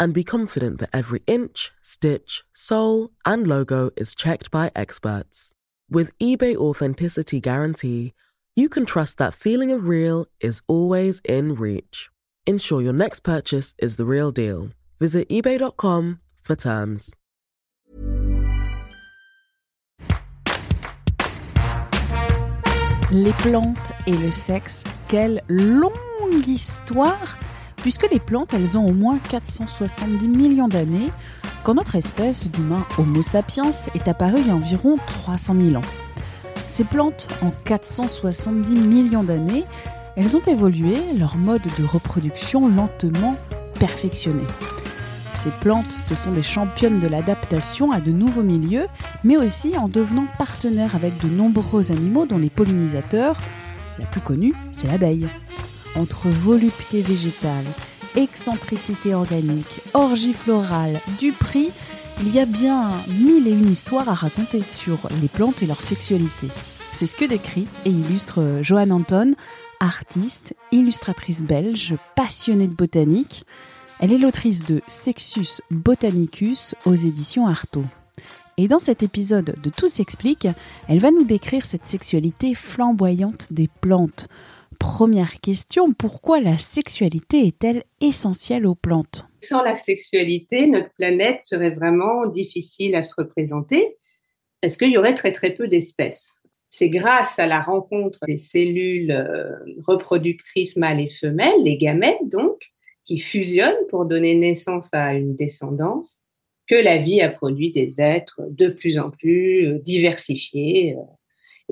and be confident that every inch, stitch, sole, and logo is checked by experts. With eBay Authenticity Guarantee, you can trust that feeling of real is always in reach. Ensure your next purchase is the real deal. Visit eBay.com for terms. Les plantes et le sexe, quelle longue histoire puisque les plantes, elles ont au moins 470 millions d'années, quand notre espèce d'humain Homo sapiens est apparue il y a environ 300 000 ans. Ces plantes, en 470 millions d'années, elles ont évolué, leur mode de reproduction lentement perfectionné. Ces plantes, ce sont des championnes de l'adaptation à de nouveaux milieux, mais aussi en devenant partenaires avec de nombreux animaux dont les pollinisateurs, la plus connue, c'est l'abeille. Entre volupté végétale, excentricité organique, orgie florale, du prix, il y a bien mille et une histoires à raconter sur les plantes et leur sexualité. C'est ce que décrit et illustre Joanne Anton, artiste, illustratrice belge, passionnée de botanique. Elle est l'autrice de Sexus Botanicus aux éditions Artaud. Et dans cet épisode de Tout s'explique, elle va nous décrire cette sexualité flamboyante des plantes. Première question, pourquoi la sexualité est-elle essentielle aux plantes? Sans la sexualité, notre planète serait vraiment difficile à se représenter parce qu'il y aurait très très peu d'espèces. C'est grâce à la rencontre des cellules euh, reproductrices mâles et femelles, les gamètes donc, qui fusionnent pour donner naissance à une descendance, que la vie a produit des êtres de plus en plus euh, diversifiés, euh,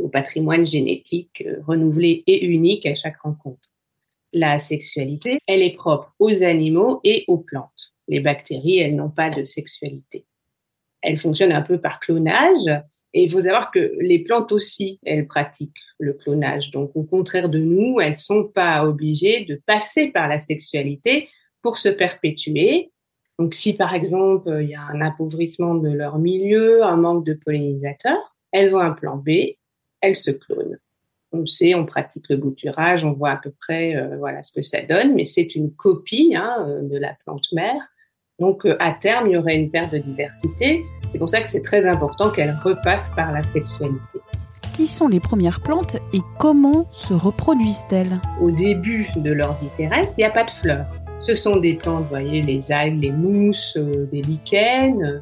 au patrimoine génétique euh, renouvelé et unique à chaque rencontre. La sexualité, elle est propre aux animaux et aux plantes. Les bactéries, elles n'ont pas de sexualité. Elles fonctionnent un peu par clonage. Et il faut savoir que les plantes aussi, elles pratiquent le clonage. Donc, au contraire de nous, elles sont pas obligées de passer par la sexualité pour se perpétuer. Donc, si par exemple, il y a un appauvrissement de leur milieu, un manque de pollinisateurs, elles ont un plan B elle se clone. On sait, on pratique le bouturage, on voit à peu près euh, voilà ce que ça donne, mais c'est une copie hein, euh, de la plante mère. Donc euh, à terme, il y aurait une perte de diversité. C'est pour ça que c'est très important qu'elle repasse par la sexualité. Qui sont les premières plantes et comment se reproduisent-elles? Au début de leur vie terrestre, il n'y a pas de fleurs. Ce sont des plantes, vous voyez, les algues, les mousses, des lichens.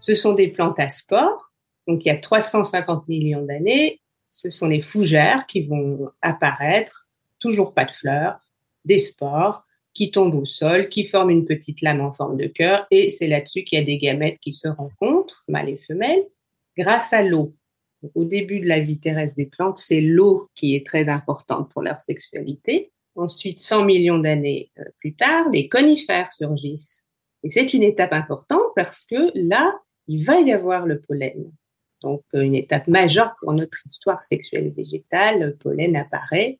Ce sont des plantes à spores. Donc il y a 350 millions d'années, ce sont les fougères qui vont apparaître, toujours pas de fleurs, des spores qui tombent au sol, qui forment une petite lame en forme de cœur, et c'est là-dessus qu'il y a des gamètes qui se rencontrent, mâles et femelles, grâce à l'eau. Au début de la vie terrestre des plantes, c'est l'eau qui est très importante pour leur sexualité. Ensuite, 100 millions d'années euh, plus tard, les conifères surgissent. Et c'est une étape importante parce que là, il va y avoir le pollen. Donc, euh, une étape majeure pour notre histoire sexuelle végétale, le pollen apparaît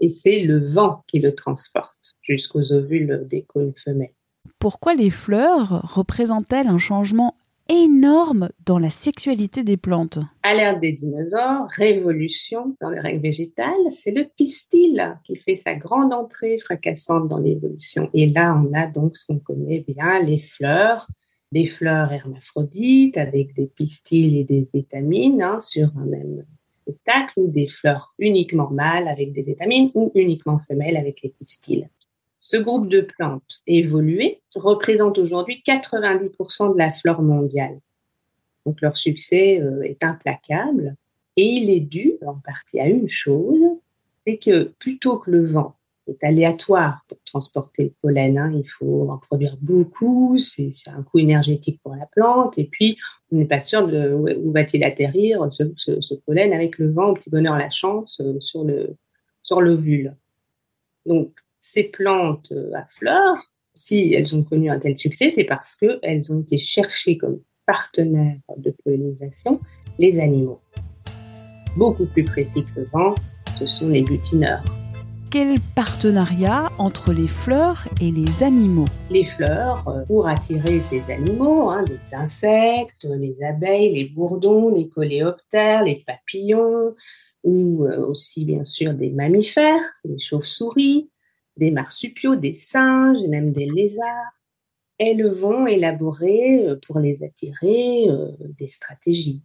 et c'est le vent qui le transporte jusqu'aux ovules des cônes femelles. Pourquoi les fleurs représentent-elles un changement énorme dans la sexualité des plantes? À l'ère des dinosaures, révolution dans les règles végétales, c'est le pistil qui fait sa grande entrée fracassante dans l'évolution. Et là, on a donc ce qu'on connaît bien, les fleurs, des fleurs hermaphrodites avec des pistils et des étamines hein, sur un même spectacle, ou des fleurs uniquement mâles avec des étamines ou uniquement femelles avec les pistils. Ce groupe de plantes évoluées représente aujourd'hui 90% de la flore mondiale. Donc leur succès euh, est implacable et il est dû en partie à une chose, c'est que plutôt que le vent est aléatoire pour transporter le pollen. Hein. Il faut en produire beaucoup, c'est un coût énergétique pour la plante. Et puis, on n'est pas sûr de où va-t-il atterrir ce, pollen avec le vent, petit bonheur, la chance euh, sur le sur l'ovule. Donc, ces plantes euh, à fleurs, si elles ont connu un tel succès, c'est parce qu'elles ont été cherchées comme partenaire de pollinisation, les animaux. Beaucoup plus précis que le vent, ce sont les butineurs. Quel partenariat entre les fleurs et les animaux Les fleurs, euh, pour attirer ces animaux, hein, les insectes, les abeilles, les bourdons, les coléoptères, les papillons, ou euh, aussi bien sûr des mammifères, les chauves-souris, des marsupiaux, des singes même des lézards. Elles vont élaborer euh, pour les attirer des stratégies.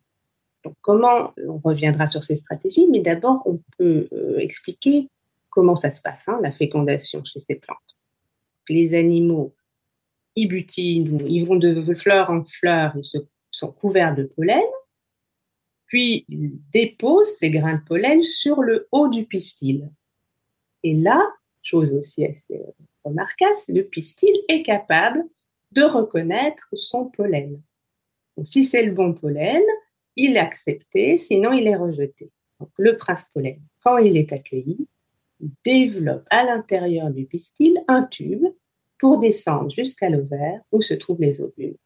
Donc comment on reviendra sur ces stratégies, mais d'abord on peut expliquer comment ça se passe, hein, la fécondation chez ces plantes. Les animaux, ils butinent, ils vont de fleur en fleur, ils se, sont couverts de pollen, puis ils déposent ces grains de pollen sur le haut du pistil. Et là, chose aussi assez remarquable, le pistil est capable de reconnaître son pollen. Si c'est le bon pollen, il est accepté, sinon il est rejeté. Donc, le prince pollen, quand il est accueilli, développe à l'intérieur du pistil un tube pour descendre jusqu'à l'ovaire où se trouvent les ovules.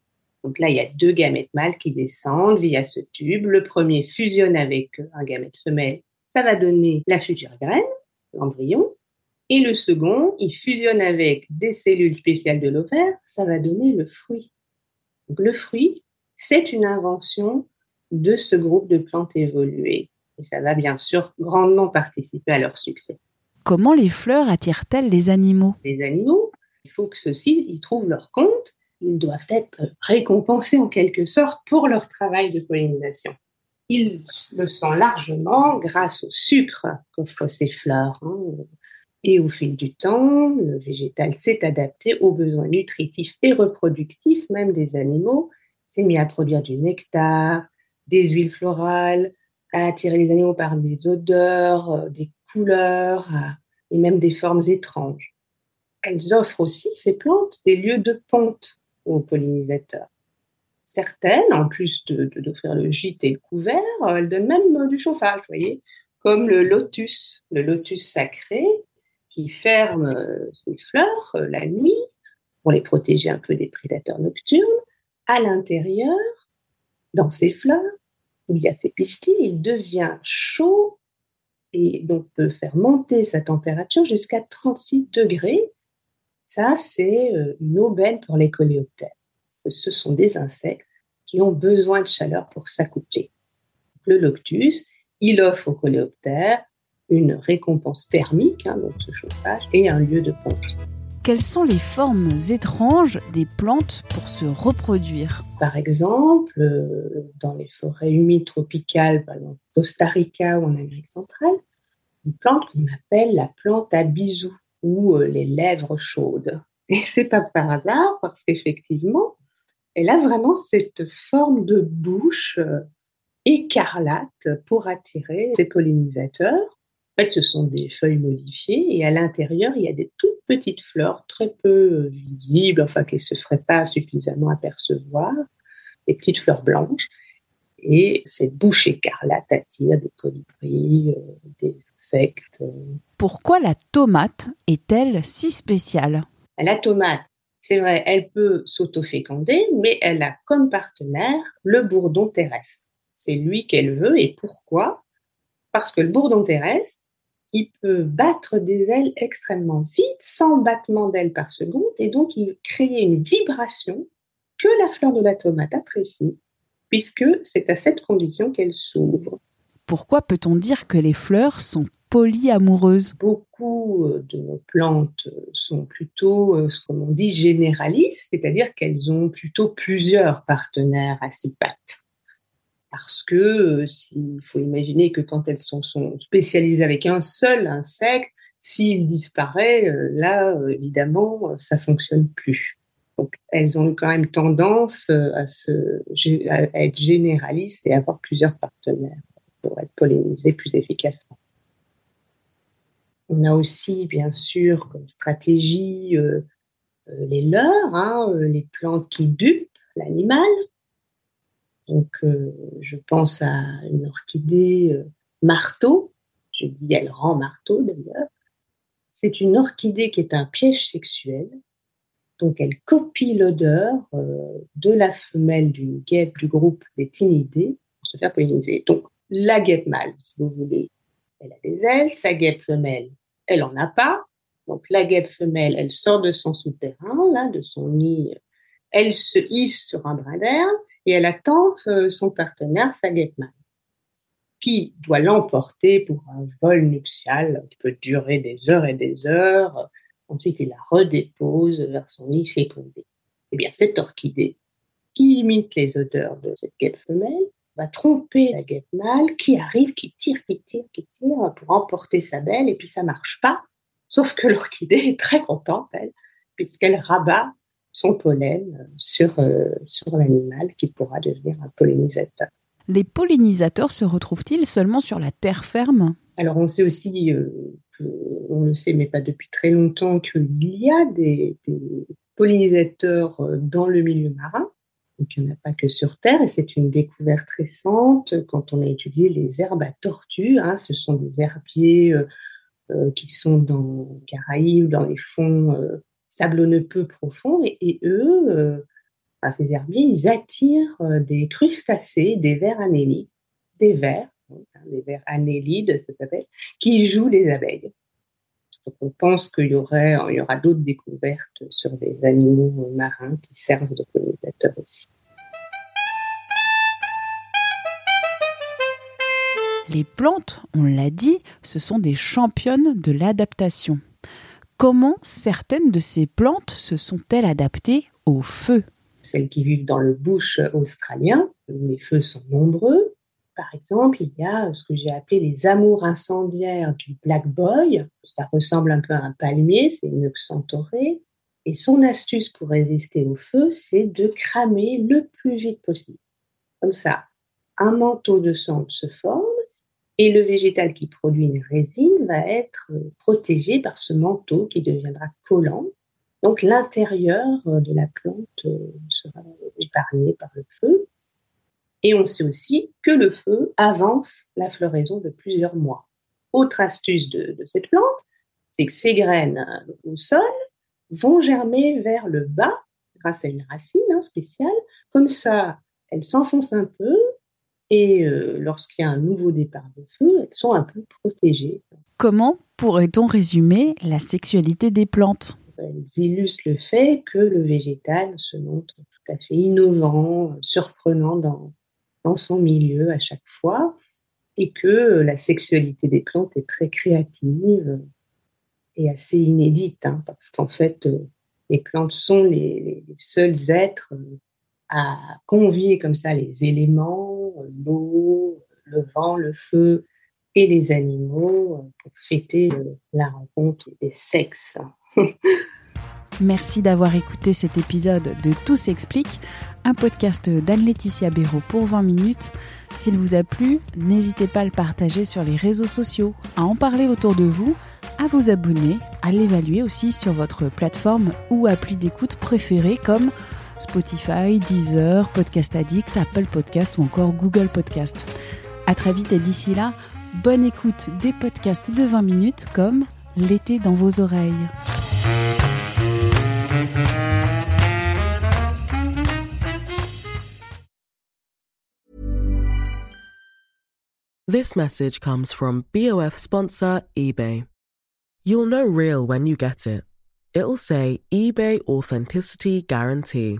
Donc là, il y a deux gamètes mâles qui descendent via ce tube. Le premier fusionne avec un gamète femelle. Ça va donner la future graine, l'embryon. Et le second, il fusionne avec des cellules spéciales de l'ovaire. Ça va donner le fruit. Donc le fruit, c'est une invention de ce groupe de plantes évoluées. Et ça va bien sûr grandement participer à leur succès. Comment les fleurs attirent-elles les animaux? Les animaux, il faut que ceux-ci y trouvent leur compte. Ils doivent être récompensés en quelque sorte pour leur travail de pollinisation. Ils le sentent largement grâce au sucre qu'offrent ces fleurs. Hein. Et au fil du temps, le végétal s'est adapté aux besoins nutritifs et reproductifs même des animaux, s'est mis à produire du nectar, des huiles florales, à attirer les animaux par des odeurs, euh, des couleurs euh, et même des formes étranges. Elles offrent aussi, ces plantes, des lieux de ponte aux pollinisateurs. Certaines, en plus d'offrir le gîte et le couvert, euh, elles donnent même du chauffage, voyez, comme le lotus, le lotus sacré, qui ferme ses fleurs la nuit pour les protéger un peu des prédateurs nocturnes. À l'intérieur, dans ses fleurs, où il y a ces pistils, il devient chaud et donc peut faire monter sa température jusqu'à 36 degrés. Ça, c'est euh, une aubaine pour les coléoptères. Ce sont des insectes qui ont besoin de chaleur pour s'accoupler. Le loctus, il offre aux coléoptères une récompense thermique, hein, donc ce chauffage, et un lieu de ponte. Quelles sont les formes étranges des plantes pour se reproduire Par exemple, euh, dans les forêts humides tropicales, par exemple Costa Rica ou en Amérique centrale, une plante qu'on appelle la plante à bisous ou euh, les lèvres chaudes. Et c'est pas par hasard parce qu'effectivement, elle a vraiment cette forme de bouche euh, écarlate pour attirer ses pollinisateurs. En fait, ce sont des feuilles modifiées et à l'intérieur, il y a des toutes petites fleurs très peu visibles, enfin qui ne se feraient pas suffisamment apercevoir, des petites fleurs blanches. Et cette bouche écarlate attire des colibris, euh, des insectes. Pourquoi la tomate est-elle si spéciale? La tomate, c'est vrai, elle peut s'autoféconder, mais elle a comme partenaire le bourdon terrestre. C'est lui qu'elle veut et pourquoi? Parce que le bourdon terrestre, il peut battre des ailes extrêmement vite, sans battement d'ailes par seconde, et donc il crée une vibration que la fleur de la tomate apprécie, puisque c'est à cette condition qu'elle s'ouvre. Pourquoi peut-on dire que les fleurs sont polyamoureuses? Beaucoup euh, de plantes sont plutôt, euh, comme on dit, généralistes, c'est-à-dire qu'elles ont plutôt plusieurs partenaires à six pattes parce que euh, il faut imaginer que quand elles sont, spécialisées avec un seul insecte, s'il disparaît, euh, là, euh, évidemment, ça fonctionne plus. Donc, elles ont quand même tendance à, se, à être généralistes et avoir plusieurs partenaires pour être pollinisées plus efficacement. On a aussi, bien sûr, comme stratégie les leurres, hein, les plantes qui dupent l'animal. Donc, euh, je pense à une orchidée euh, marteau. Je dis elle rend marteau d'ailleurs. C'est une orchidée qui est un piège sexuel Donc, elle copie l'odeur euh, de la femelle d'une guêpe du groupe des Tinidés pour se faire polliniser. Donc, la guêpe mâle, si vous voulez, elle a des ailes. Sa guêpe femelle, elle en a pas. Donc, la guêpe femelle, elle sort de son souterrain, là, de son nid. Elle se hisse sur un brin d'herbe et elle attend euh, son partenaire, sa mâle, qui doit l'emporter pour un vol nuptial qui peut durer des heures et des heures Ensuite, il la redépose vers son nid fécondé. Eh bien, cette orchidée, qui imite les odeurs de cette guêpe femelle, va tromper la guêpe mâle qui arrive, qui tire, qui tire, qui tire pour emporter sa belle, et puis ça marche pas. Sauf que l'orchidée est très contente, elle, puisqu'elle rabat son pollen sur, euh, sur l'animal qui pourra devenir un pollinisateur. Les pollinisateurs se retrouvent-ils seulement sur la terre ferme? Alors on sait aussi euh, on le sait, mais pas depuis très longtemps, qu'il y a des, pollinisateurs euh, dans le milieu marin. Donc, il n'y en a pas que sur Terre, et c'est une découverte récente quand on a étudié les herbes à tortues. Hein. ce sont des herbiers euh, euh, qui sont dans les Caraïbes, dans les fonds sablonneux peu profonds, et, eux, ces herbiers, ils attirent des crustacés, des vers anélides, des vers, les vers annélides, ça s'appelle, qui jouent les abeilles. Donc on pense qu'il y, il y aura d'autres découvertes sur des animaux marins qui servent de pollinisateurs aussi. Les plantes, on l'a dit, ce sont des championnes de l'adaptation. Comment certaines de ces plantes se sont-elles adaptées au feu? Celles qui vivent dans le bush australien, où les feux sont nombreux, par exemple, il y a ce que j'ai appelé les amours incendiaires du Black Boy. Ça ressemble un peu à un palmier, c'est une xanthorée. Et son astuce pour résister au feu, c'est de cramer le plus vite possible. Comme ça, un manteau de cendre se forme et le végétal qui produit une résine va être protégé par ce manteau qui deviendra collant. Donc l'intérieur de la plante sera épargné par le feu. Et on sait aussi que le feu avance la floraison de plusieurs mois. Autre astuce de, cette plante, c'est que ses graines euh, au sol vont germer vers le bas grâce à une racine hein, spéciale. Comme ça, elles s'enfoncent un peu et euh, lorsqu'il y a un nouveau départ de feu, elles sont un peu protégées. Comment pourrait-on résumer la sexualité des plantes? Elles illustrent le fait que le végétal se montre tout à fait innovant, surprenant dans, dans son milieu à chaque fois et que la sexualité des plantes est très créative et assez inédite, hein, parce qu'en fait, euh, les plantes sont les, seuls êtres à convier comme ça les éléments, l'eau, le vent, le feu et les animaux pour fêter la rencontre des sexes. Merci d'avoir écouté cet épisode de Tout s'explique, un podcast d'Anne-Laetitia Béraud pour 20 minutes. S'il vous a plu, n'hésitez pas à le partager sur les réseaux sociaux, à en parler autour de vous, à vous abonner, à l'évaluer aussi sur votre plateforme ou appli d'écoute préférée comme Spotify, Deezer, Podcast Addict, Apple Podcast ou encore Google Podcast. À très vite et d'ici là, bonne écoute des podcasts de 20 minutes comme L'été dans vos oreilles. This message comes from BOF sponsor eBay. You'll know real when you get it. It'll say eBay Authenticity Guarantee.